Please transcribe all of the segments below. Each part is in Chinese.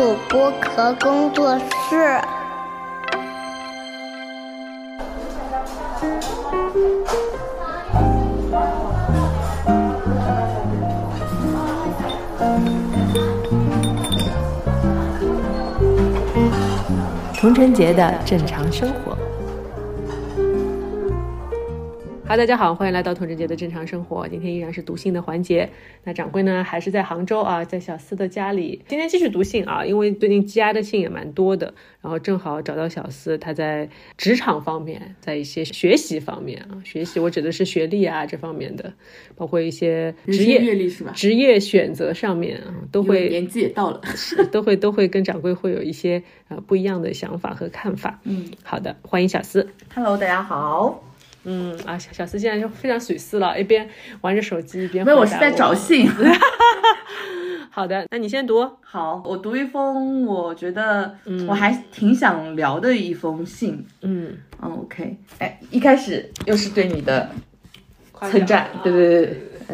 主播壳工作室。童春节的正常生活。哈，大家好，欢迎来到童晨杰的正常生活。今天依然是读信的环节。那掌柜呢，还是在杭州啊，在小司的家里。今天继续读信啊，因为最近积压的信也蛮多的，然后正好找到小司，他在职场方面，在一些学习方面啊，学习我指的是学历啊这方面的，包括一些职业阅历是吧？职业选择上面啊，都会年纪也到了，都会都会跟掌柜会有一些呃不一样的想法和看法。嗯，好的，欢迎小司。Hello，大家好。嗯啊，小小司现在就非常水思了，一边玩着手机一边没有，我是在找 信。好的，那你先读。好，我读一封我觉得我还挺想聊的一封信。嗯，嗯，OK，哎，一开始又是对你的称赞奖，对对对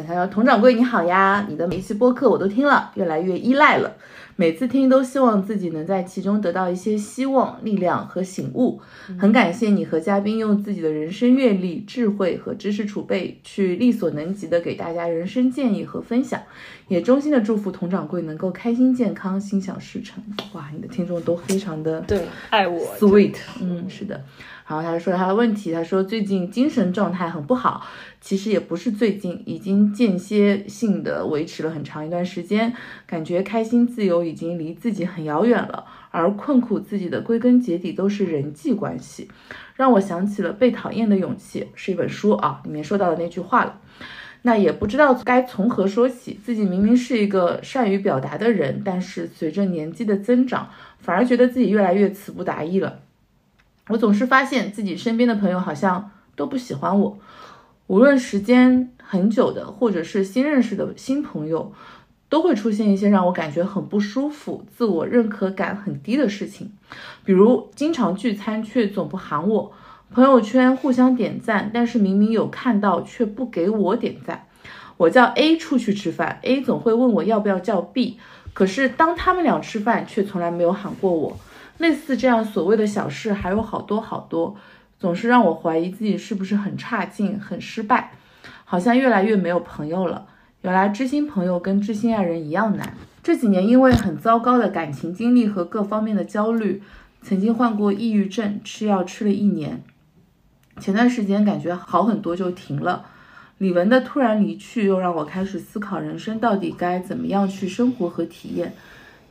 他说：“童掌柜你好呀，你的每一期播客我都听了，越来越依赖了。每次听都希望自己能在其中得到一些希望、力量和醒悟。很感谢你和嘉宾用自己的人生阅历、智慧和知识储备，去力所能及的给大家人生建议和分享。也衷心的祝福童掌柜能够开心健康、心想事成。哇，你的听众都非常的对，爱我 sweet，嗯，是的。然后他说他的问题，他说最近精神状态很不好，其实也不是最近，已经间歇性的维持了很长一段时间，感觉开心自由已经离自己很遥远了，而困苦自己的归根结底都是人际关系，让我想起了《被讨厌的勇气》是一本书啊，里面说到的那句话了。那也不知道该从何说起，自己明明是一个善于表达的人，但是随着年纪的增长，反而觉得自己越来越词不达意了。我总是发现自己身边的朋友好像都不喜欢我，无论时间很久的，或者是新认识的新朋友，都会出现一些让我感觉很不舒服、自我认可感很低的事情，比如经常聚餐却总不喊我，朋友圈互相点赞，但是明明有看到却不给我点赞。我叫 A 出去吃饭，A 总会问我要不要叫 B，可是当他们俩吃饭，却从来没有喊过我。类似这样所谓的小事还有好多好多，总是让我怀疑自己是不是很差劲、很失败，好像越来越没有朋友了。原来知心朋友跟知心爱人一样难。这几年因为很糟糕的感情经历和各方面的焦虑，曾经患过抑郁症，吃药吃了一年。前段时间感觉好很多就停了。李玟的突然离去又让我开始思考人生到底该怎么样去生活和体验。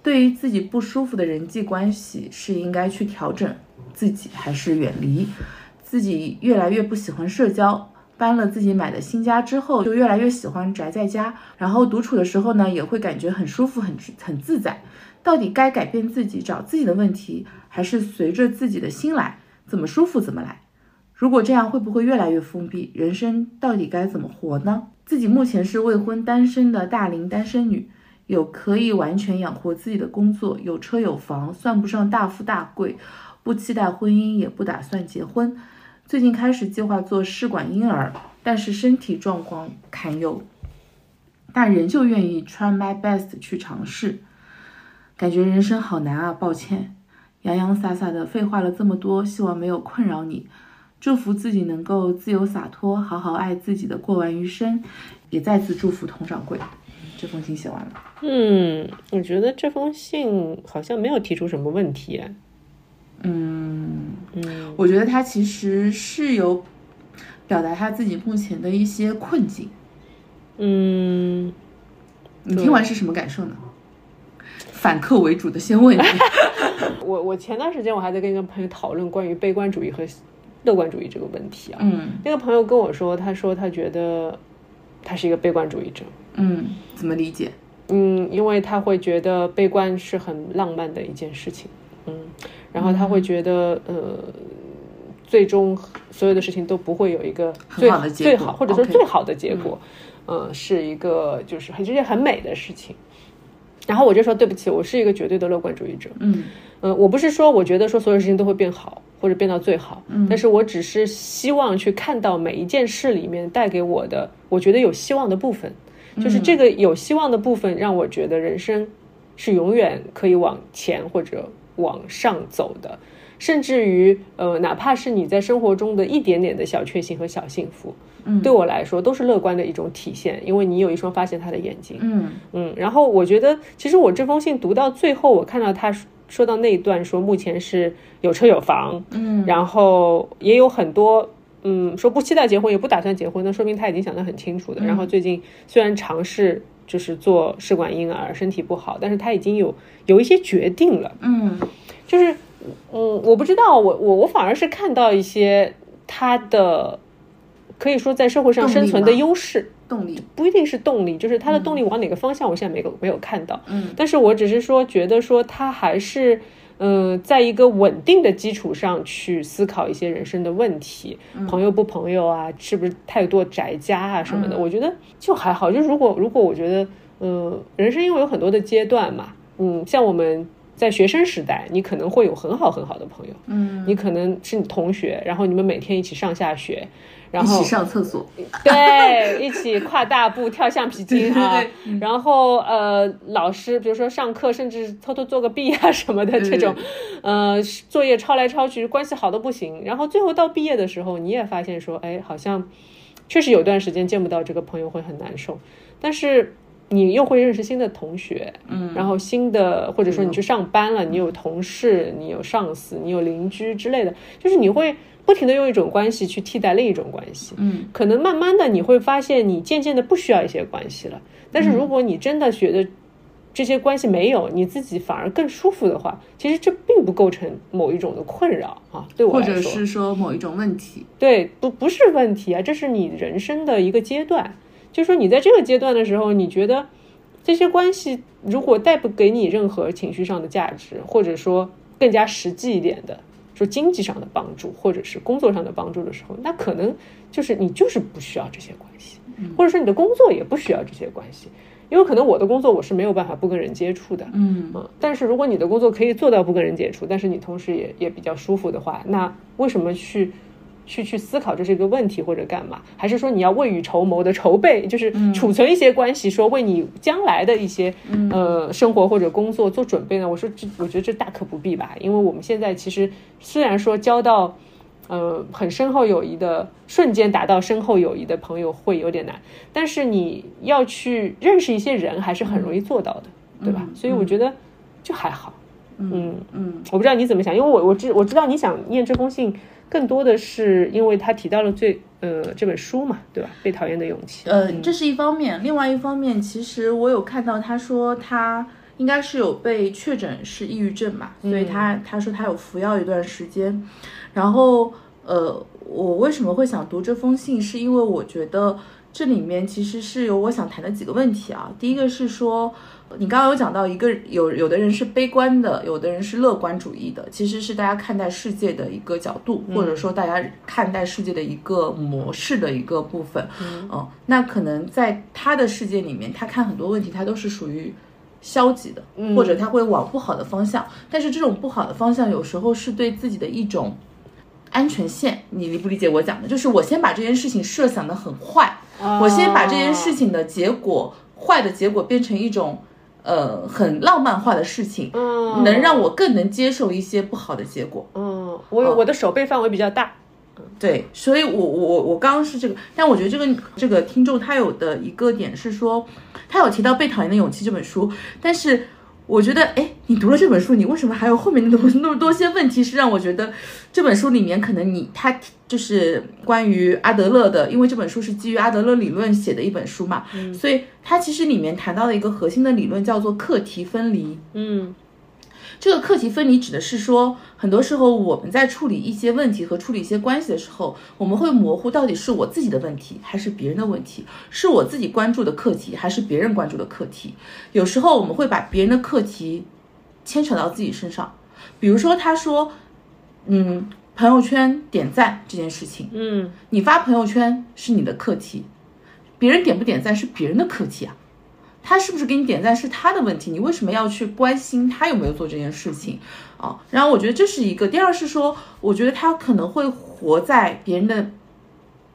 对于自己不舒服的人际关系，是应该去调整自己，还是远离？自己越来越不喜欢社交，搬了自己买的新家之后，就越来越喜欢宅在家。然后独处的时候呢，也会感觉很舒服、很很自在。到底该改变自己，找自己的问题，还是随着自己的心来，怎么舒服怎么来？如果这样，会不会越来越封闭？人生到底该怎么活呢？自己目前是未婚单身的大龄单身女。有可以完全养活自己的工作，有车有房，算不上大富大贵，不期待婚姻，也不打算结婚。最近开始计划做试管婴儿，但是身体状况堪忧，但仍旧愿意 try my best 去尝试。感觉人生好难啊，抱歉，洋洋洒洒的废话了这么多，希望没有困扰你。祝福自己能够自由洒脱，好好爱自己的过完余生，也再次祝福佟掌柜。这封信写完了。嗯，我觉得这封信好像没有提出什么问题。嗯嗯，我觉得他其实是有表达他自己目前的一些困境。嗯，你听完是什么感受呢？反客为主的先问你。我我前段时间我还在跟一个朋友讨论关于悲观主义和乐观主义这个问题啊。嗯，那个朋友跟我说，他说他觉得他是一个悲观主义者。嗯，怎么理解？嗯，因为他会觉得悲观是很浪漫的一件事情。嗯，然后他会觉得，呃，最终所有的事情都不会有一个最好的结果最好，或者说最好的结果。呃，是一个就是很这件很美的事情。然后我就说对不起，我是一个绝对的乐观主义者。嗯呃，我不是说我觉得说所有事情都会变好或者变到最好，嗯但是我只是希望去看到每一件事里面带给我的，我觉得有希望的部分，就是这个有希望的部分让我觉得人生是永远可以往前或者往上走的，甚至于呃，哪怕是你在生活中的一点点的小确幸和小幸福，嗯。对我来说都是乐观的一种体现，因为你有一双发现他的眼睛，嗯。嗯，然后我觉得，其实我这封信读到最后，我看到他说说到那一段，说目前是有车有房，嗯。然后也有很多，嗯，说不期待结婚，也不打算结婚，那说明他已经想得很清楚的。然后最近虽然尝试就是做试管婴儿，身体不好，但是他已经有有一些决定了，嗯就是，嗯，我不知道，我我我反而是看到一些他的可以说在社会上生存的优势。动力，不一定是动力，就是他的动力往哪个方向，我现在没有没有看到。嗯，但是我只是说，觉得说他还是，嗯、在一个稳定的基础上去思考一些人生的问题，朋友不朋友啊，是不是太多宅家啊什么的，我觉得就还好。就如果如果我觉得，嗯，人生因为有很多的阶段嘛，嗯，像我们。在学生时代，你可能会有很好很好的朋友，嗯，你可能是你同学，然后你们每天一起上下学，然后一起上厕所，对，一起跨大步跳橡皮筋 啊，对对然后呃，老师比如说上课，甚至偷偷做个弊啊什么的这种，呃，作业抄来抄去，关系好的不行。然后最后到毕业的时候，你也发现说，哎，好像确实有段时间见不到这个朋友会很难受，但是。你又会认识新的同学，嗯，然后新的或者说你去上班了，你有同事，你有上司，你有邻居之类的，就是你会不停的用一种关系去替代另一种关系，嗯，可能慢慢的你会发现，你渐渐的不需要一些关系了。但是如果你真的觉得这些关系没有，你自己反而更舒服的话，其实这并不构成某一种的困扰啊。对我或来说，者是说某一种问题，对，不不是问题啊，这是你人生的一个阶段。就是说你在这个阶段的时候，你觉得这些关系如果带不给你任何情绪上的价值，或者说更加实际一点的，说经济上的帮助，或者是工作上的帮助的时候，那可能就是你就是不需要这些关系，或者说你的工作也不需要这些关系。因为可能我的工作我是没有办法不跟人接触的，嗯啊，但是如果你的工作可以做到不跟人接触，但是你同时也也比较舒服的话，那为什么去去去思考这是一个问题或者干嘛？还是说你要未雨绸缪的筹备，就是储存一些关系，说为你将来的一些、呃生活或者工作做准备呢？我说这我觉得这大可不必吧，因为我们现在其实虽然说交到。呃，很深厚友谊的瞬间达到深厚友谊的朋友会有点难，但是你要去认识一些人，还是很容易做到的，对吧？所以我觉得就还好。嗯嗯我不知道你怎么想，因为我我知我知道你想念这封信，更多的是因为他提到了最呃这本书嘛，对吧？被讨厌的勇气。呃，这是一方面，另外一方面，其实我有看到他说他应该是有被确诊是抑郁症嘛，所以他他说他有服药一段时间，然后呃，我为什么会想读这封信，是因为我觉得这里面其实是有我想谈的几个问题啊。第一个是说，你刚刚有讲到一个有有的人是悲观的，有的人是乐观主义的，其实是大家看待世界的一个角度，或者说大家看待世界的一个模式的一个部分。嗯、那可能在他的世界里面，他看很多问题，他都是属于。消极的，或者他会往不好的方向，但是这种不好的方向有时候是对自己的一种安全线，你理不理解我讲的？就是我先把这件事情设想的很坏，我先把这件事情的结果坏的结果变成一种呃很浪漫化的事情，嗯能让我更能接受一些不好的结果。嗯，我我的手背范围比较大。对，所以我我我我刚刚是这个，但我觉得这个这个听众他有的一个点是说，他有提到《被讨厌的勇气》这本书，但是我觉得，哎，你读了这本书，你为什么还有后面那么那么多些问题是让我觉得这本书里面可能你他就是关于阿德勒的，因为这本书是基于阿德勒理论写的一本书嘛，所以它其实里面谈到的一个核心的理论叫做课题分离。嗯这个课题分离指的是说，很多时候我们在处理一些问题和处理一些关系的时候，我们会模糊到底是我自己的问题还是别人的问题，是我自己关注的课题还是别人关注的课题。有时候我们会把别人的课题牵扯到自己身上，比如说他说，嗯，朋友圈点赞这件事情，嗯你发朋友圈是你的课题，别人点不点赞是别人的课题啊。他是不是给你点赞是他的问题，你为什么要去关心他有没有做这件事情啊？然后我觉得这是一个，第二是说，我觉得他可能会活在别人的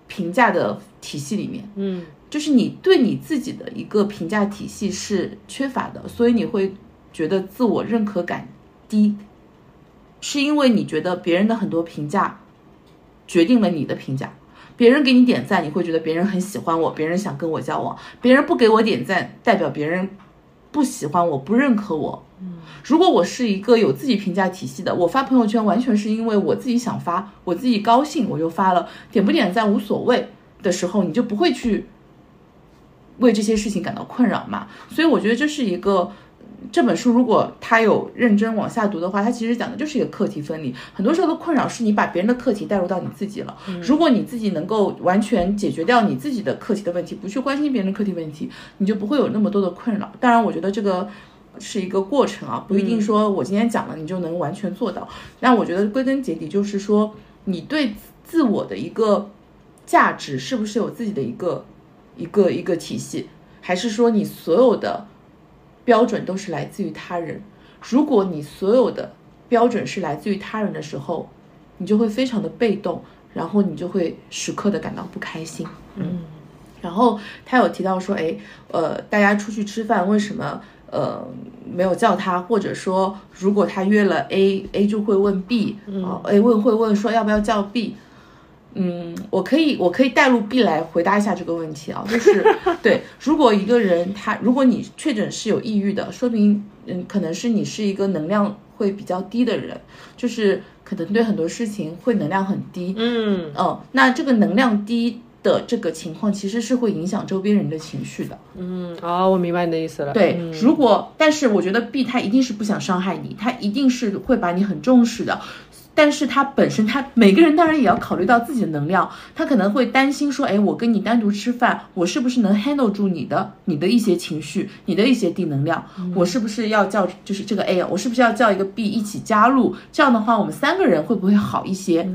评价的体系里面，嗯就是你对你自己的一个评价体系是缺乏的，所以你会觉得自我认可感低，是因为你觉得别人的很多评价决定了你的评价。别人给你点赞，你会觉得别人很喜欢我，别人想跟我交往；别人不给我点赞，代表别人不喜欢我，不认可我。如果我是一个有自己评价体系的，我发朋友圈完全是因为我自己想发，我自己高兴我就发了，点不点赞无所谓的时候，你就不会去为这些事情感到困扰嘛。所以我觉得这是一个这本书，如果他有认真往下读的话，它其实讲的就是一个课题分离。很多时候的困扰是你把别人的课题带入到你自己了。如果你自己能够完全解决掉你自己的课题的问题，不去关心别人的课题问题，你就不会有那么多的困扰。当然，我觉得这个。是一个过程啊，不一定说我今天讲了你就能完全做到。那我觉得归根结底就是说，你对自我的一个价值是不是有自己的一个一个一个体系，还是说你所有的标准都是来自于他人？如果你所有的标准是来自于他人的时候，你就会非常的被动，然后你就会时刻的感到不开心。嗯，然后他有提到说，哎，呃，大家出去吃饭为什么？呃，没有叫他，或者说，如果他约了 A，A 就会问 B，啊，A 问会问说要不要叫 B，嗯，我可以，我可以带入 B 来回答一下这个问题啊，就是对，如果一个人他，如果你确诊是有抑郁的，说明，嗯，可能是你是一个能量会比较低的人，就是可能对很多事情会能量很低，嗯，哦，那这个能量低。的这个情况其实是会影响周边人的情绪的。嗯，哦，我明白你的意思了。对，如果但是我觉得 B 他一定是不想伤害你，他一定是会把你很重视的。但是他本身，他每个人当然也要考虑到自己的能量，他可能会担心说，哎，我跟你单独吃饭，我是不是能 handle 住你的你的一些情绪，你的一些低能量？我是不是要叫就是这个 A，我是不是要叫一个 B 一起加入？这样的话，我们三个人会不会好一些？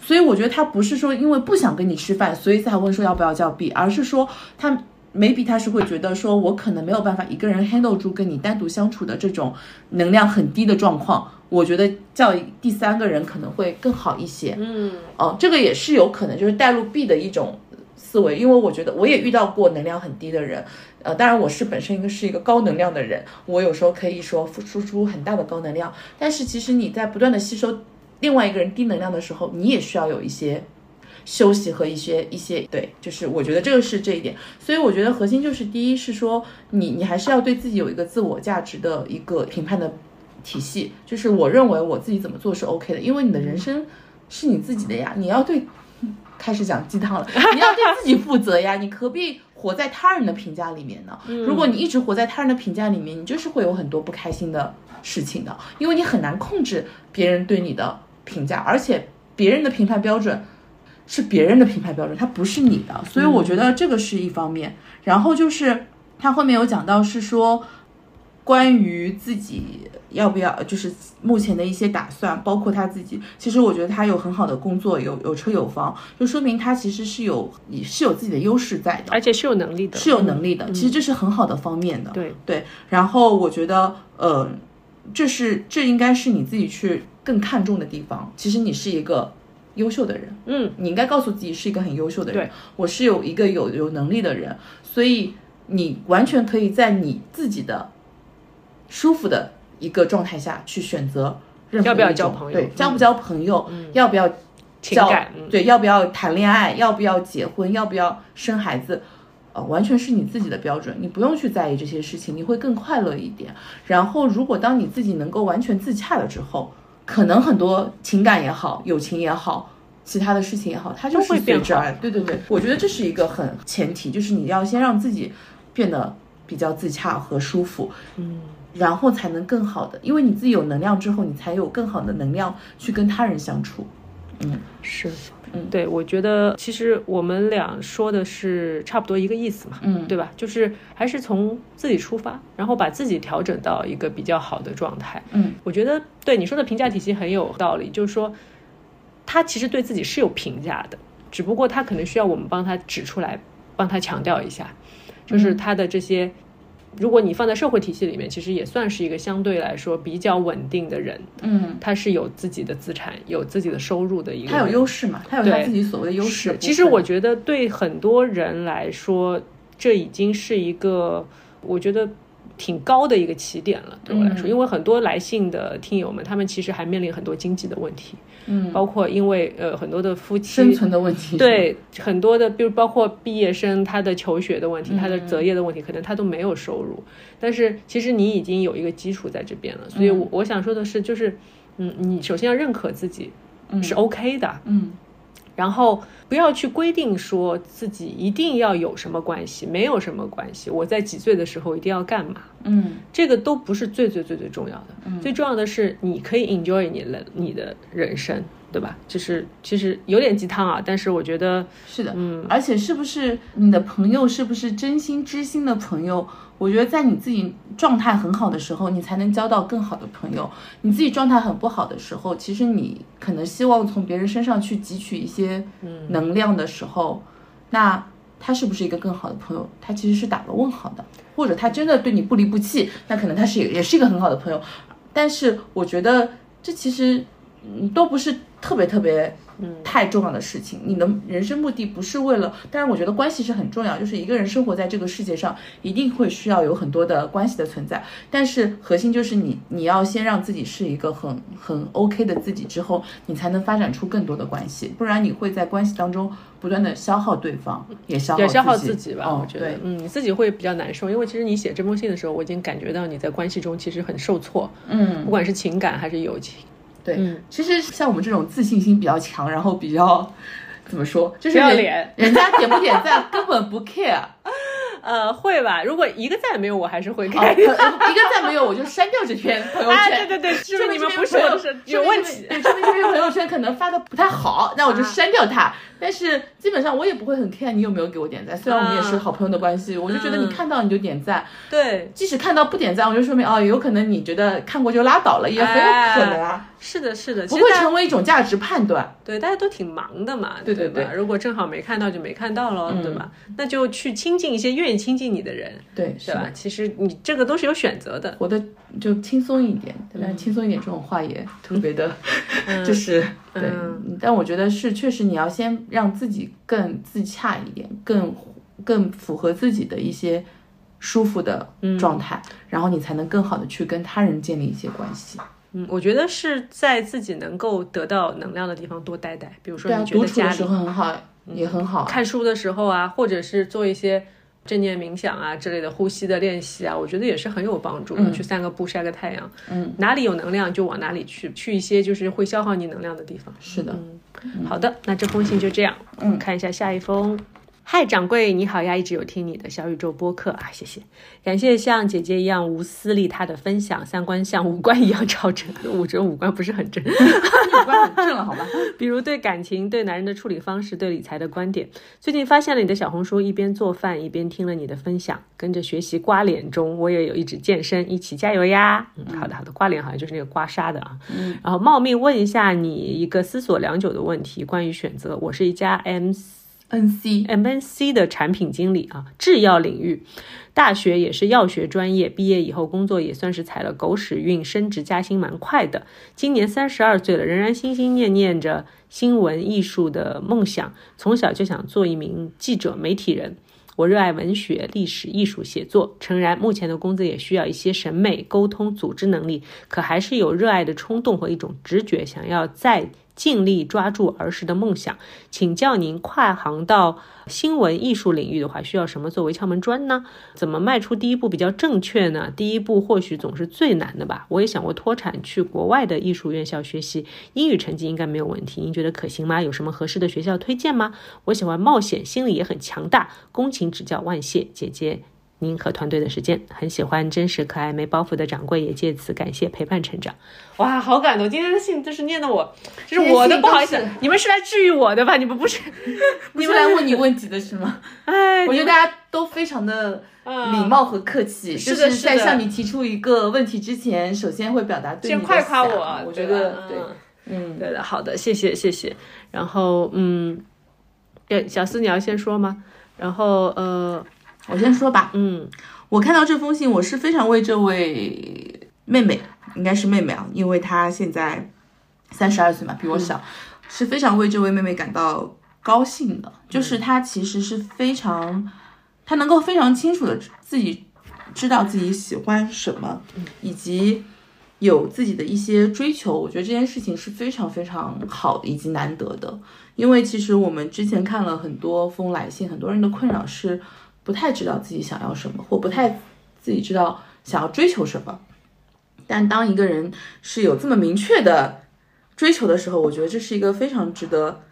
所以我觉得他不是说因为不想跟你吃饭，所以才问说要不要叫 B，而是说他。maybe 他是会觉得说，我可能没有办法一个人 handle 住跟你单独相处的这种能量很低的状况，我觉得叫第三个人可能会更好一些。嗯，哦，这个也是有可能，就是带入 B 的一种思维，因为我觉得我也遇到过能量很低的人，呃，当然我是本身一个是一个高能量的人，我有时候可以说输出很大的高能量，但是其实你在不断的吸收另外一个人低能量的时候，你也需要有一些。休息和一些一些对，就是我觉得这个是这一点，所以我觉得核心就是第一是说你你还是要对自己有一个自我价值的一个评判的体系，就是我认为我自己怎么做是 OK 的，因为你的人生是你自己的呀，你要对开始讲鸡汤了，你要对自己负责呀，你何必活在他人的评价里面呢？如果你一直活在他人的评价里面，你就是会有很多不开心的事情的，因为你很难控制别人对你的评价，而且别人的评判标准。是别人的评判标准，它不是你的，所以我觉得这个是一方面。然后就是他后面有讲到是说，关于自己要不要，就是目前的一些打算，包括他自己。其实我觉得他有很好的工作，有有车有房，就说明他其实是有你是有自己的优势在的，而且是有能力的，是有能力的。其实这是很好的方面的。对对。然后我觉得，呃，这是这应该是你自己去更看重的地方。其实你是一个。优秀的人，嗯，你应该告诉自己是一个很优秀的人。对，我是有一个有有能力的人，所以你完全可以在你自己的舒服的一个状态下去选择任何要不要交朋友，对，交不交朋友，要不要交，对，要不要谈恋爱，要不要结婚，要不要生孩子，呃，完全是你自己的标准，你不用去在意这些事情，你会更快乐一点。然后，如果当你自己能够完全自洽了之后。可能很多情感也好，友情也好，其他的事情也好，它就会随之而对对对，我觉得这是一个很前提，就是你要先让自己变得比较自洽和舒服，嗯，然后才能更好的，因为你自己有能量之后，你才有更好的能量去跟他人相处。嗯，是。嗯，对，我觉得其实我们俩说的是差不多一个意思嘛，嗯，对吧？就是还是从自己出发，然后把自己调整到一个比较好的状态。嗯，我觉得对你说的评价体系很有道理，就是说他其实对自己是有评价的，只不过他可能需要我们帮他指出来，帮他强调一下，就是他的这些。如果你放在社会体系里面，其实也算是一个相对来说比较稳定的人。嗯，他是有自己的资产、有自己的收入的一个。他有优势嘛？他有他自己所谓的优势。其实我觉得对很多人来说，这已经是一个，我觉得挺高的一个起点了，对我来说，嗯。因为很多来信的听友们，他们其实还面临很多经济的问题，嗯，包括因为呃很多的夫妻生存的问题。，对很多的，比如包括毕业生他的求学的问题，他的嗯择业的问题，可能他都没有收入，但是其实你已经有一个基础在这边了，所以我我想说的是，就是嗯，你首先要认可自己是 OK 的，嗯然后不要去规定说自己一定要有什么关系，没有什么关系，我在几岁的时候一定要干嘛，嗯。这个都不是最最最最重要的，最重要的是你可以 enjoy 你的你的人生，对吧？就是其实有点鸡汤啊，但是我觉得是的，嗯，而且是不是你的朋友是不是真心知心的朋友？我觉得在你自己状态很好的时候，你才能交到更好的朋友。你自己状态很不好的时候，其实你可能希望从别人身上去汲取一些能量的时候，那他是不是一个更好的朋友？他其实是打了问号的，或者他真的对你不离不弃，那可能他是也也是一个很好的朋友。但是我觉得这其实嗯都不是特别特别太重要的事情。你的人生目的不是为了，但是我觉得关系是很重要，就是一个人生活在这个世界上，一定会需要有很多的关系的存在。但是核心就是你你要先让自己是一个很很 OK 的自己之后，你才能发展出更多的关系，不然你会在关系当中不断的消耗对方，也消耗也消耗自自己吧，哦我觉得对，嗯，你自己会比较难受，因为其实你写这封信的时候，我已经感觉到你在关系中其实很受挫，嗯不管是情感还是友情，对，嗯其实像我们这种自信心比较强，然后比较怎么说，就是不要人脸人家点不点赞根本不 care，呃，会吧？如果一个赞没有，我还是会哦看。一个赞没有我就删掉这篇朋友圈。啊，对对对，说明你们不是有问题。对，说明这篇朋友圈可能发的不太好，那我就删掉它。但是基本上我也不会很 care 你有没有给我点赞，虽然我们也是好朋友的关系，我就觉得你看到你就点赞，对，即使看到不点赞，我就说明哦，有可能你觉得看过就拉倒了，也很有可能啊，是的，是的，不会成为一种价值判断。对，大家都挺忙的嘛，对对对吧如果正好没看到就没看到咯，对吧？那就去亲近一些愿意亲近你的人，对，是吧？其实你这个都是有选择的，活得就轻松一点，对吧轻松一点这种话也特别的，就是对。但我觉得是确实你要先让自己更自洽一点，更更符合自己的一些舒服的嗯状态，然后你才能更好的去跟他人建立一些关系。嗯，我觉得是在自己能够得到能量的地方多待待，比如说你觉得家里独处的时候很好，也很好啊。看书的时候啊，或者是做一些正念冥想啊之类的呼吸的练习啊，我觉得也是很有帮助的。去散个步、晒个太阳，嗯，哪里有能量就往哪里去，去一些就是会消耗你能量的地方。是的，好的，那这封信就这样。嗯，看一下下一封。嗨，掌柜，你好呀！一直有听你的小宇宙播客啊，谢谢，感谢像姐姐一样无私利他的分享，三观像五官一样超正，我觉得五官不是很正。你 五官很正了，好吧？比如对感情、对男人的处理方式、对理财的观点。最近发现了你的小红书，一边做饭一边听了你的分享，跟着学习刮脸中，我也有一直健身，一起加油呀！嗯，好的好的，刮脸好像就是那个刮痧的啊。嗯，然后冒昧问一下你一个思索良久的问题，关于选择。我是一家 M N C MNC 的产品经理啊，制药领域，大学也是药学专业，毕业以后工作也算是踩了狗屎运，升职加薪蛮快的。今年三十二岁了，仍然心心念念着新闻艺术的梦想，从小就想做一名记者、媒体人。我热爱文学、历史、艺术写作。诚然，目前的工作也需要一些审美、沟通、组织能力，可还是有热爱的冲动和一种直觉，想要再尽力抓住儿时的梦想。请教您，跨行到新闻艺术领域的话，需要什么作为敲门砖呢？怎么迈出第一步比较正确呢？第一步或许总是最难的吧。我也想过脱产去国外的艺术院校学习，英语成绩应该没有问题。您觉得可行吗？有什么合适的学校推荐吗？我喜欢冒险，心理也很强大。恭请指教，万谢姐姐。您和团队的时间，很喜欢真实可爱没包袱的掌柜，也借此感谢陪伴成长。哇，好感动！今天的信就是念的我，就是我的不好意思你们是来治愈我的吧？你们不是？不是来问你问题的是吗？哎，我觉得大家都非常的礼貌和客气，是的就是在向你提出一个问题之前，首先会表达对你的先夸夸我，我觉得对，嗯，对的，好的，谢谢谢谢。然后嗯，对，小思你要先说吗？然后呃我先说吧，嗯。我看到这封信，我是非常为这位妹妹，应该是妹妹啊，因为她现在三十二岁嘛，比我小，是非常为这位妹妹感到高兴的。就是她其实是非常，她能够非常清楚的自己知道自己喜欢什么，以及有自己的一些追求，我觉得这件事情是非常非常好以及难得的。因为其实我们之前看了很多封来信，很多人的困扰是不太知道自己想要什么，或不太自己知道想要追求什么。但当一个人是有这么明确的追求的时候，我觉得这是一个非常值得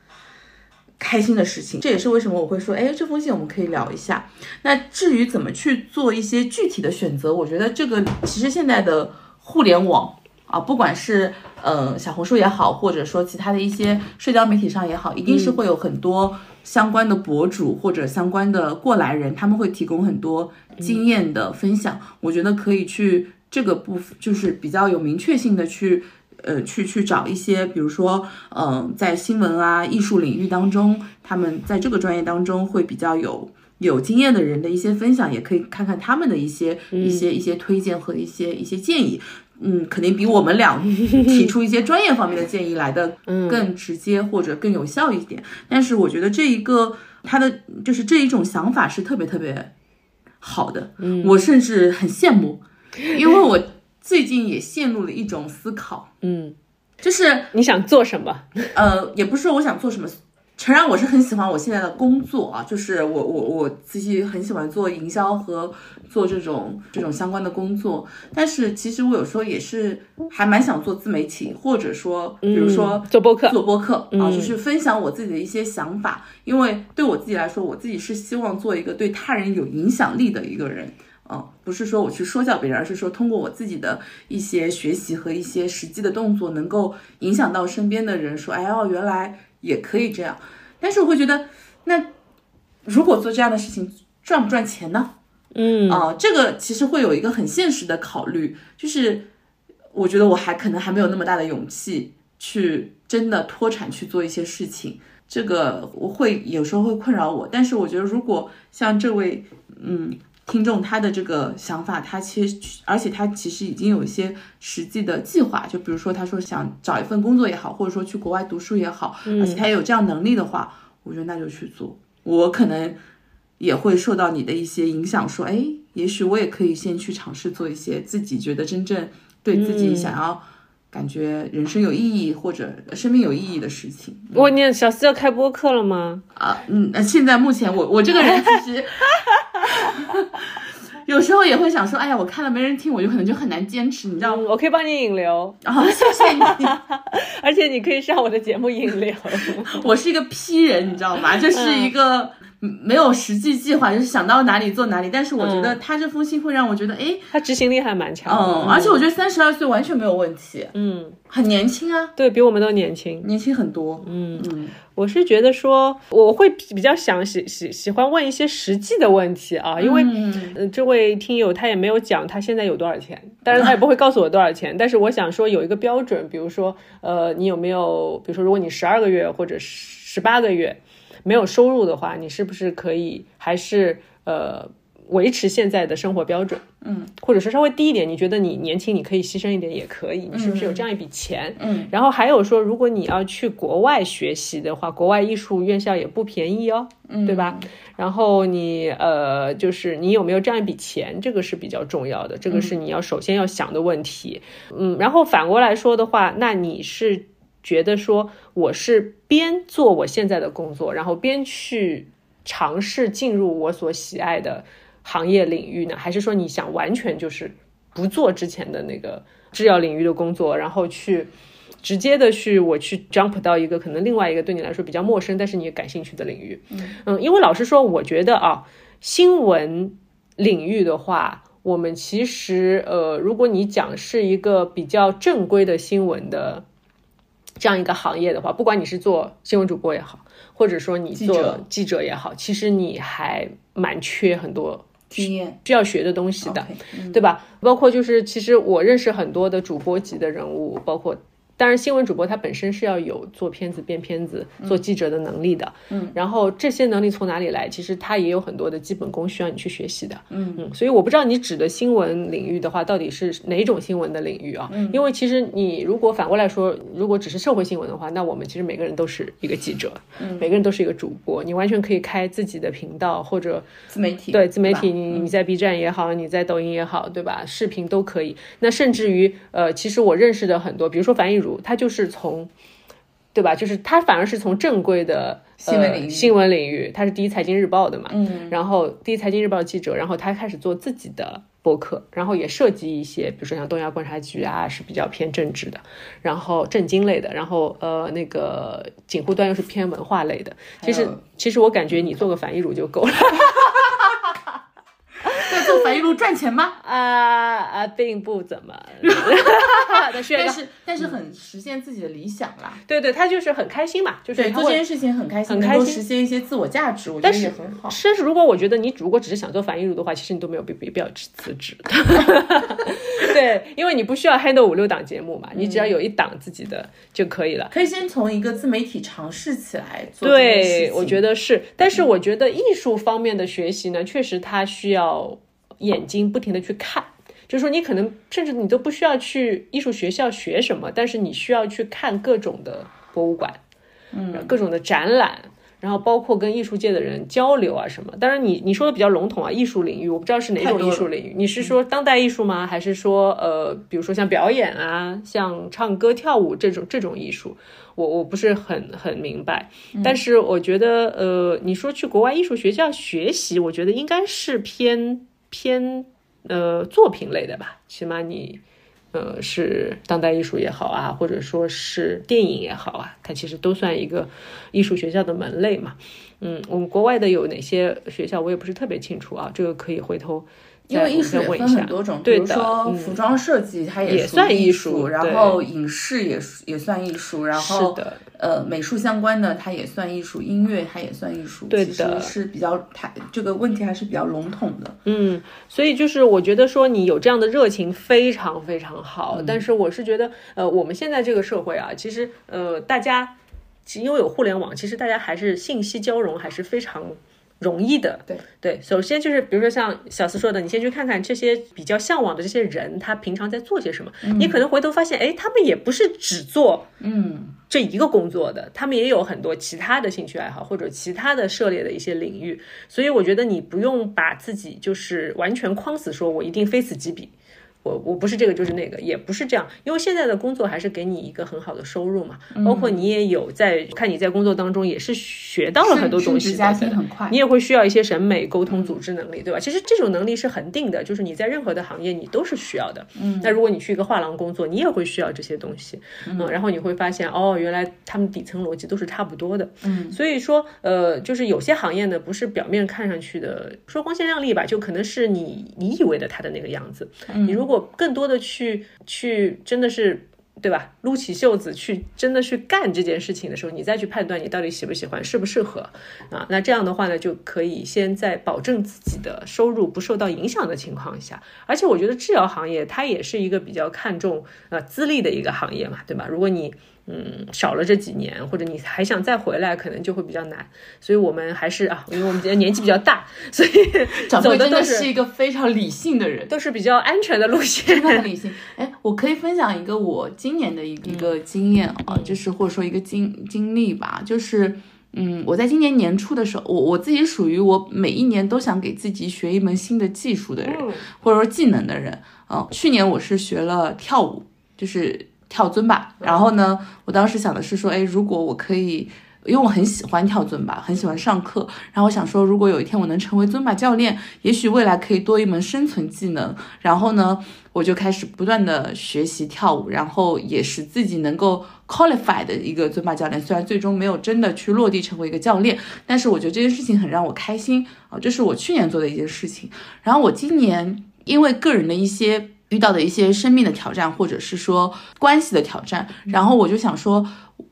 开心的事情。这也是为什么我会说，哎，这封信我们可以聊一下。那至于怎么去做一些具体的选择，我觉得这个其实现在的互联网啊，不管是呃小红书也好，或者说其他的一些社交媒体上也好，一定是会有很多相关的博主或者相关的过来人，他们会提供很多经验的分享。我觉得可以去。这个部分就是比较有明确性的去，呃，去去找一些，比如说，嗯，在新闻啊、艺术领域当中，他们在这个专业当中会比较有有经验的人的一些分享，也可以看看他们的一些一些一些推荐和一些一些建议。嗯，肯定比我们俩提出一些专业方面的建议来的 更直接或者更有效一点。但是我觉得这一个他的就是这一种想法是特别特别好的，我甚至很羡慕。因为我最近也陷入了一种思考，嗯，就是你想做什么？呃，也不是说我想做什么。诚然，我是很喜欢我现在的工作啊，就是我我我自己很喜欢做营销和做这种这种相关的工作。但是其实我有时候也是还蛮想做自媒体，或者说，比如说做播客，做播客啊，就是分享我自己的一些想法。因为对我自己来说，我自己是希望做一个对他人有影响力的一个人。嗯，不是说我去说教别人，而是说通过我自己的一些学习和一些实际的动作，能够影响到身边的人，说，哎哦，原来也可以这样。但是我会觉得，那如果做这样的事情，赚不赚钱呢？嗯，啊，这个其实会有一个很现实的考虑，就是我觉得我还可能还没有那么大的勇气去真的脱产去做一些事情，这个我会有时候会困扰我。但是我觉得，如果像这位，嗯。听众他的这个想法，他其实而且他其实已经有一些实际的计划，就比如说他说想找一份工作也好，或者说去国外读书也好，而且他也有这样能力的话，我觉得那就去做。我可能也会受到你的一些影响，说，哎，也许我也可以先去尝试做一些自己觉得真正对自己想要感觉人生有意义或者生命有意义的事情。我念小四要开播客了吗？啊，嗯，那现在目前我我这个人其实。有时候也会想说，哎呀，我看了没人听，我就可能就很难坚持，你知道吗？我可以帮你引流，然后谢谢你，而且你可以上我的节目引流。我是一个 P 人，你知道吗？就是一个。没有实际计划，就是想到哪里做哪里。但是我觉得他这封信会让我觉得，哎，他执行力还蛮强。嗯，而且我觉得三十二岁完全没有问题。嗯，很年轻啊，对比我们都年轻，年轻很多。嗯嗯，我是觉得说，我会比较想喜喜喜欢问一些实际的问题啊，因为嗯，这位听友他也没有讲他现在有多少钱，但是他也不会告诉我多少钱。但是我想说有一个标准，比如说，呃，你有没有，比如说，如果你十二个月或者十八个月。没有收入的话，你是不是可以还是呃维持现在的生活标准？嗯，或者是稍微低一点？你觉得你年轻，你可以牺牲一点也可以。你是不是有这样一笔钱？嗯，然后还有说，如果你要去国外学习的话，国外艺术院校也不便宜哦，对吧？然后你呃，就是你有没有这样一笔钱？这个是比较重要的，这个是你要首先要想的问题。嗯，然后反过来说的话，那你是？觉得说我是边做我现在的工作，然后边去尝试进入我所喜爱的行业领域呢？还是说你想完全就是不做之前的那个制药领域的工作，然后去直接的去我去 jump 到一个可能另外一个对你来说比较陌生，但是你也感兴趣的领域？嗯，因为老实说，我觉得啊，新闻领域的话，我们其实呃，如果你讲是一个比较正规的新闻的。这样一个行业的话，不管你是做新闻主播也好，或者说你做记者也好，其实你还蛮缺很多经验需要学的东西的，对吧？包括就是，其实我认识很多的主播级的人物，包括当然，新闻主播他本身是要有做片子、编片子、做记者的能力的。嗯，然后这些能力从哪里来？其实他也有很多的基本功需要你去学习的。嗯嗯，所以我不知道你指的新闻领域的话，到底是哪种新闻的领域啊？嗯，因为其实你如果反过来说，如果只是社会新闻的话，那我们其实每个人都是一个记者，嗯，每个人都是一个主播，你完全可以开自己的频道或者自媒体。对，自媒体，你你在 B 站也好，你在抖音也好，对吧？视频都可以。那甚至于，呃，其实我认识的很多，比如说樊亦茹，她就是从从，对吧？就是他反而是从正规的新闻领域，新闻领域，他是第一财经日报的嘛，嗯，然后第一财经日报记者，然后他开始做自己的博客，然后也涉及一些，比如说像东亚观察局啊，是比较偏政治的，然后政经类的，然后呃那个警护端又是偏文化类的。其实其实我感觉你做个反义乳就够了。在做樊亦茹赚钱吗？啊啊，并不怎么。但是但是很实现自己的理想啦。对对，他就是很开心嘛，就是做这件事情很开心，很开心，实现一些自我价值，我觉得也很好。但是如果我觉得你如果只是想做樊亦茹的话，其实你都没有必必要辞职。对，因为你不需要 handle 五六档节目嘛，你只要有一档自己的就可以了。可以先从一个自媒体尝试起来做。对，我觉得是。但是我觉得艺术方面的学习呢，确实它需要眼睛不停的去看。就是说，你可能甚至你都不需要去艺术学校学什么，但是你需要去看各种的博物馆，嗯，各种的展览，然后包括跟艺术界的人交流啊什么。当然，你你说的比较笼统啊，艺术领域我不知道是哪种艺术领域，你是说当代艺术吗？还是说呃，比如说像表演啊，像唱歌跳舞这种这种艺术？我我不是很很明白。但是我觉得呃，你说去国外艺术学校学习，我觉得应该是偏偏。呃，作品类的吧，起码你，呃，是当代艺术也好啊，或者说是电影也好啊，它其实都算一个艺术学校的门类嘛。嗯，我们国外的有哪些学校，我也不是特别清楚啊，这个可以回头。因为艺术也分很多种，比如说服装设计，它也算艺术；然后影视也也算艺术；然后呃美术相关的它也算艺术，音乐它也算艺术。对的，是比较它这个问题还是比较笼统的。嗯，所以就是我觉得说你有这样的热情非常非常好，但是我是觉得呃我们现在这个社会啊，其实呃大家因为有互联网，其实大家还是信息交融还是非常。容易的，对对，首先就是比如说像小四说的，你先去看看这些比较向往的这些人，他平常在做些什么。你可能回头发现，哎，他们也不是只做嗯这一个工作的，他们也有很多其他的兴趣爱好或者其他的涉猎的一些领域。所以我觉得你不用把自己就是完全框死，说我一定非此即彼。我我不是这个就是那个，也不是这样，因为现在的工作还是给你一个很好的收入嘛，包括你也有在看你在工作当中也是学到了很多东西，你也会需要一些审美、沟通、组织能力，对吧？其实这种能力是恒定的，就是你在任何的行业你都是需要的。嗯，那如果你去一个画廊工作，你也会需要这些东西。嗯，然后你会发现哦，原来他们底层逻辑都是差不多的。嗯，所以说呃，就是有些行业呢，不是表面看上去的说光鲜亮丽吧，就可能是你你以为的他的那个样子。你如果更多的去去真的是对吧？撸起袖子去真的去干这件事情的时候，你再去判断你到底喜不喜欢、适不适合啊？那这样的话呢，就可以先在保证自己的收入不受到影响的情况下。而且我觉得制药行业它也是一个比较看重呃资历的一个行业嘛，对吧？如果你嗯，少了这几年，或者你还想再回来，可能就会比较难。所以我们还是啊，因为我们今天年纪比较大，所以 走的都是一个非常理性的人，都是比较安全的路线。很理性。哎，我可以分享一个我今年的一一个经验啊，就是或者说一个经经历吧，就是嗯，我在今年年初的时候，我我自己属于我每一年都想给自己学一门新的技术的人，或者说技能的人。嗯，去年我是学了跳舞，就是。跳尊吧，然后呢，我当时想的是说，哎，如果我可以，因为我很喜欢跳尊吧，很喜欢上课，然后我想说，如果有一天我能成为尊吧教练，也许未来可以多一门生存技能。然后呢，我就开始不断的学习跳舞，然后也使自己能够 qualify 的一个尊吧教练。虽然最终没有真的去落地成为一个教练，但是我觉得这件事情很让我开心啊，这是我去年做的一件事情。然后我今年因为个人的一些。遇到的一些生命的挑战，或者是说关系的挑战，然后我就想说，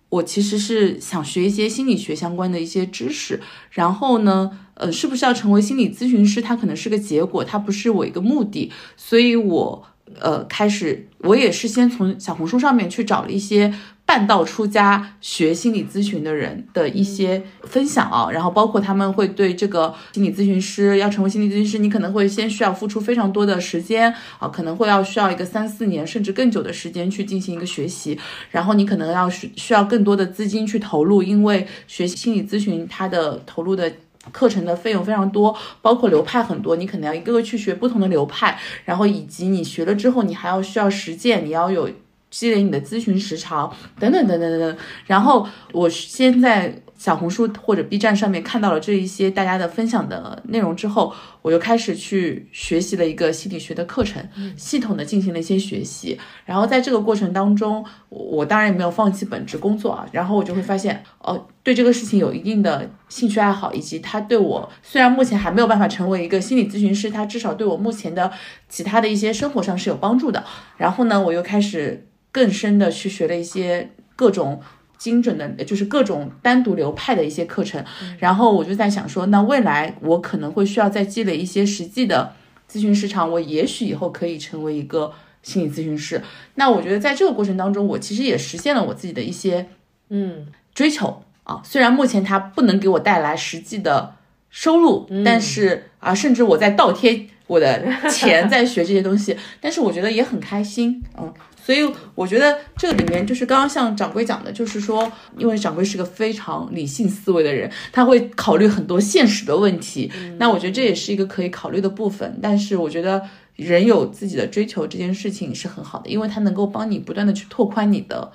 我其实是想学一些心理学相关的一些知识。然后呢，呃，是不是要成为心理咨询师？它可能是个结果，它不是我一个目的。所以我呃，开始我也是先从小红书上面去找了一些半道出家学心理咨询的人的一些分享啊，然后包括他们会对这个心理咨询师要成为心理咨询师，你可能会先需要付出非常多的时间啊，可能会要需要一个三四年甚至更久的时间去进行一个学习，然后你可能要需需要更多的资金去投入，因为学习心理咨询它的投入的。课程的费用非常多，包括流派很多，你可能要一个个去学不同的流派，然后以及你学了之后，你还要需要实践，你要有积累你的咨询时长等等等等等等。然后我先在小红书或者 B 站上面看到了这一些大家的分享的内容之后，我又开始去学习了一个心理学的课程，系统的进行了一些学习。然后在这个过程当中，我当然也没有放弃本职工作啊。然后我就会发现，哦，对这个事情有一定的兴趣爱好，以及他对我虽然目前还没有办法成为一个心理咨询师，他至少对我目前的其他的一些生活上是有帮助的。然后呢，我又开始更深的去学了一些各种。精准的，就是各种单独流派的一些课程，然后我就在想说，那未来我可能会需要再积累一些实际的咨询时长，我也许以后可以成为一个心理咨询师。那我觉得在这个过程当中，我其实也实现了我自己的一些嗯追求啊。虽然目前它不能给我带来实际的收入，但是啊，甚至我在倒贴我的钱 在学这些东西，但是我觉得也很开心，嗯。所以我觉得这个里面就是刚刚像掌柜讲的，就是说，因为掌柜是个非常理性思维的人，他会考虑很多现实的问题。那我觉得这也是一个可以考虑的部分。但是我觉得人有自己的追求这件事情是很好的，因为它能够帮你不断的去拓宽你的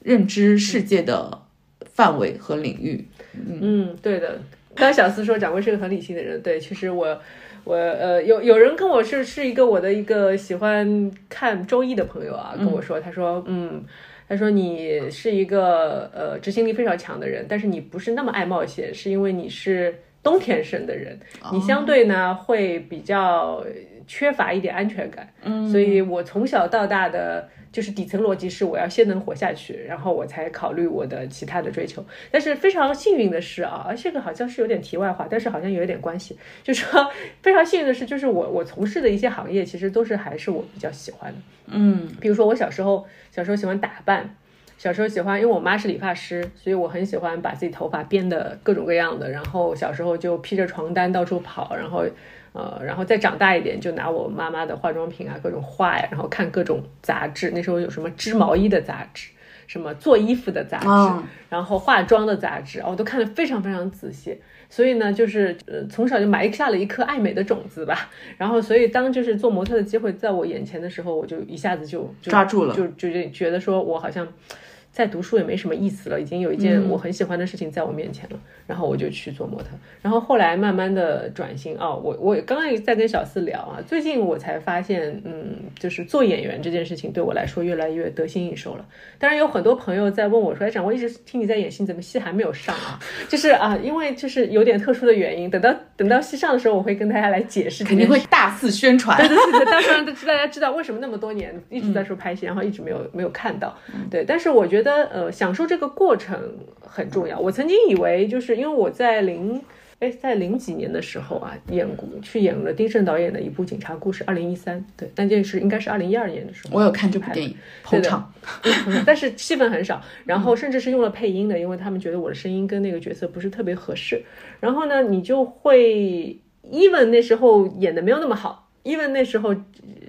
认知世界的范围和领域。嗯，对的。刚小思说掌柜是个很理性的人，对，其实我。我呃有有人跟我是是一个我的一个喜欢看周易的朋友啊，跟我说，他说嗯，他说你是一个呃执行力非常强的人，但是你不是那么爱冒险，是因为你是冬天生的人，你相对呢会比较缺乏一点安全感，嗯，所以我从小到大的。就是底层逻辑是我要先能活下去，然后我才考虑我的其他的追求。但是非常幸运的是啊，这个好像是有点题外话，但是好像有一点关系。就是说非常幸运的是，就是我我从事的一些行业其实都是还是我比较喜欢的。嗯，比如说我小时候小时候喜欢打扮，小时候喜欢，因为我妈是理发师，所以我很喜欢把自己头发编的各种各样的，然后小时候就披着床单到处跑，然后。呃，然后再长大一点，就拿我妈妈的化妆品啊，各种画呀，然后看各种杂志。那时候有什么织毛衣的杂志，什么做衣服的杂志，然后化妆的杂志，我都看得非常非常仔细。所以呢，就是呃，从小就埋下了一颗爱美的种子吧。然后，所以当就是做模特的机会在我眼前的时候，我就一下子就抓住了，就就觉得说我好像。再读书也没什么意思了，已经有一件我很喜欢的事情在我面前了，然后我就去做模特，然后后来慢慢的转型哦，我我刚刚在跟小四聊啊，最近我才发现，嗯，就是做演员这件事情对我来说越来越得心应手了。当然有很多朋友在问我说，哎，展，我一直听你在演戏，怎么戏还没有上啊？就是啊，因为就是有点特殊的原因，等到等到戏上的时候，我会跟大家来解释，肯定会大肆宣传。对对对，到时候大家知道为什么那么多年 一直在说拍戏，然后一直没有没有看到。对，但是我觉。得呃，享受这个过程很重要。我曾经以为，就是因为我在零哎，在零几年的时候啊，演过去演了丁晟导演的一部警察故事，二零一三，对，但这是应该是二零一二年的时候，我有看这部电影，捧场，但是戏份很少，然后甚至是用了配音的，因为他们觉得我的声音跟那个角色不是特别合适。然后呢，你就会，even 那时候演的没有那么好，even 那时候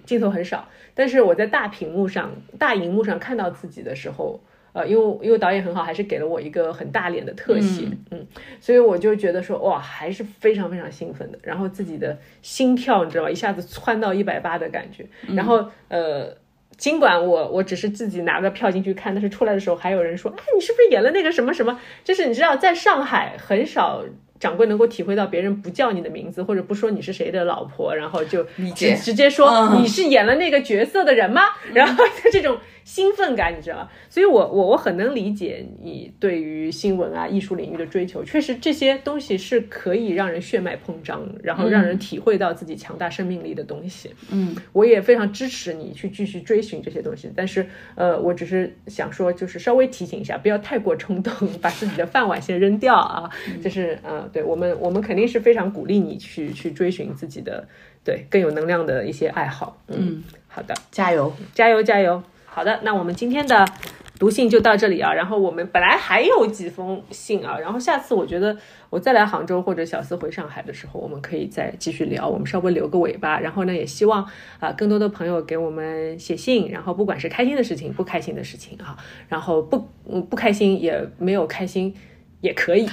镜头很少，但是我在大屏幕上、大荧幕上看到自己的时候。呃，因为因为导演很好，还是给了我一个很大脸的特写，嗯，所以我就觉得说，哇，还是非常非常兴奋的。然后自己的心跳，你知道吧，一下子窜到一百八的感觉。然后呃，尽管我我只是自己拿个票进去看，但是出来的时候还有人说，哎，你是不是演了那个什么什么？就是你知道，在上海很少掌柜能够体会到别人不叫你的名字，或者不说你是谁的老婆，然后就直直接说你是演了那个角色的人吗？然后 这种。兴奋感，你知道吗？所以，我我我很能理解你对于新闻啊、艺术领域的追求。确实，这些东西是可以让人血脉膨胀，然后让人体会到自己强大生命力的东西。嗯，我也非常支持你去继续追寻这些东西。但是，呃，我只是想说，就是稍微提醒一下，不要太过冲动，把自己的饭碗先扔掉啊。就是，呃，对我们，我们肯定是非常鼓励你去去追寻自己的。对更有能量的一些爱好，嗯，好的，加油！加油加油！好的，那我们今天的读信就到这里啊。然后我们本来还有几封信啊，然后下次我觉得我再来杭州或者小司回上海的时候，我们可以再继续聊。我们稍微留个尾巴。然后呢，也希望啊更多的朋友给我们写信，然后不管是开心的事情、不开心的事情啊，然后不不开心也没有开心也可以。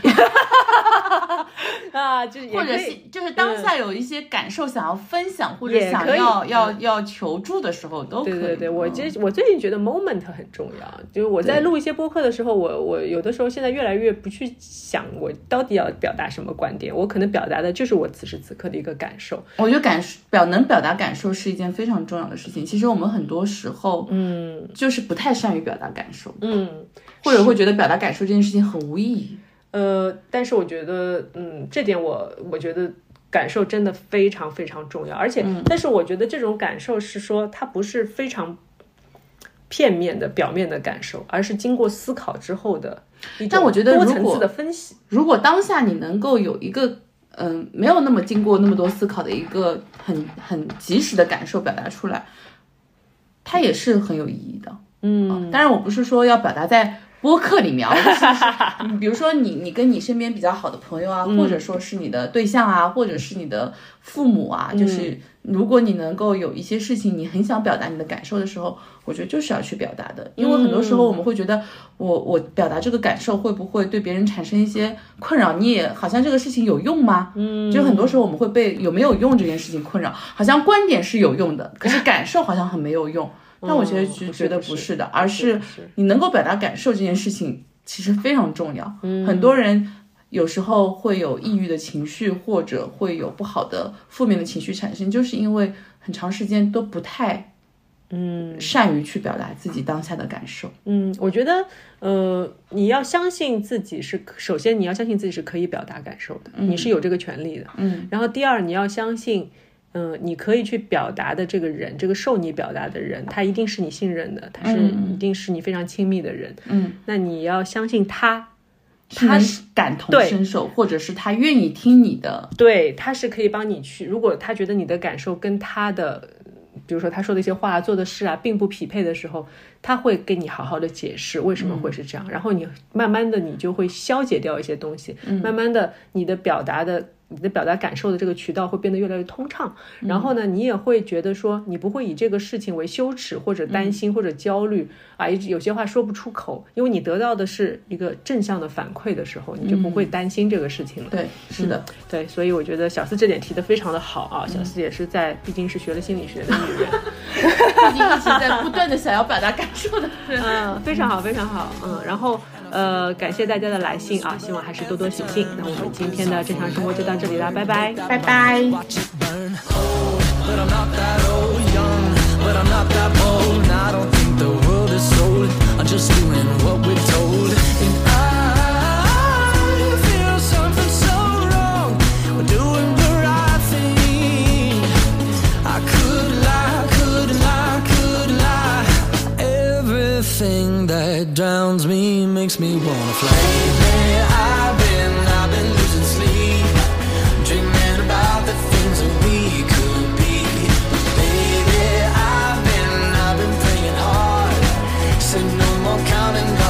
啊，就是也或者是就是当下有一些感受想要分享，或者想要要嗯要求助的时候都可以。对对对，我嗯其实我最近觉得 moment 很重要，就是我在录一些播客的时候，我我有的时候现在越来越不去想我到底要表达什么观点，我可能表达的就是我此时此刻的一个感受。我觉得感受表能表达感受是一件非常重要的事情。其实我们很多时候，嗯就是不太善于表达感受，嗯，或者会觉得表达感受这件事情很无意义。呃，但是我觉得，嗯，这点我我觉得感受真的非常非常重要，而且，嗯但是我觉得这种感受是说它不是非常片面的、表面的感受，而是经过思考之后的但我觉得多层次的分析。如果当下你能够有一个嗯、没有那么经过那么多思考的一个很很及时的感受表达出来，它也是很有意义的。嗯，当然，我不是说要表达在播客里面啊，比如说你你跟你身边比较好的朋友啊，嗯或者说是你的对象啊，或者是你的父母啊，嗯就是如果你能够有一些事情你很想表达你的感受的时候，我觉得就是要去表达的，因为很多时候我们会觉得我我表达这个感受会不会对别人产生一些困扰？你也好像这个事情有用吗？嗯，就很多时候我们会被有没有用这件事情困扰，好像观点是有用的，可是感受好像很没有用。但我觉得嗯不是觉觉得不是的，而是你能够表达感受这件事情其实非常重要。很多人有时候会有抑郁的情绪，或者会有不好的负面的情绪产生，就是因为很长时间都不太嗯善于去表达自己当下的感受。嗯，我觉得，呃，你要相信自己是，首先你要相信自己是可以表达感受的，你是有这个权利的。嗯，然后第二，你要相信，嗯、你可以去表达的这个人，这个受你表达的人，他一定是你信任的，他是、一定是你非常亲密的人。嗯，那你要相信他，他是感同身受，或者是他愿意听你的。对，他是可以帮你去，如果他觉得你的感受跟他的。比如说他说的一些话、做的事啊，并不匹配的时候，他会跟你好好的解释为什么会是这样，然后你慢慢的你就会消解掉一些东西，慢慢的你的表达的。你的表达感受的这个渠道会变得越来越通畅，然后呢，你也会觉得说，你不会以这个事情为羞耻或者担心或者焦虑啊，一直有些话说不出口，因为你得到的是一个正向的反馈的时候，你就不会担心这个事情了。对，是的，对，所以我觉得小四这点提的非常的好啊。小四也是在，毕竟是学了心理学的女人，毕竟一直在不断的想要表达感受的人。嗯，非常好，非常好，嗯。然后呃，感谢大家的来信啊，希望还是多多写信。那我们今天的正常生活就到这里啦，拜拜。拜拜。thing that drowns me makes me wanna fly. Baby, I've been, I've been losing sleep, dreaming about the things that we could be. Baby, I've been, I've been praying hard, said no more counting.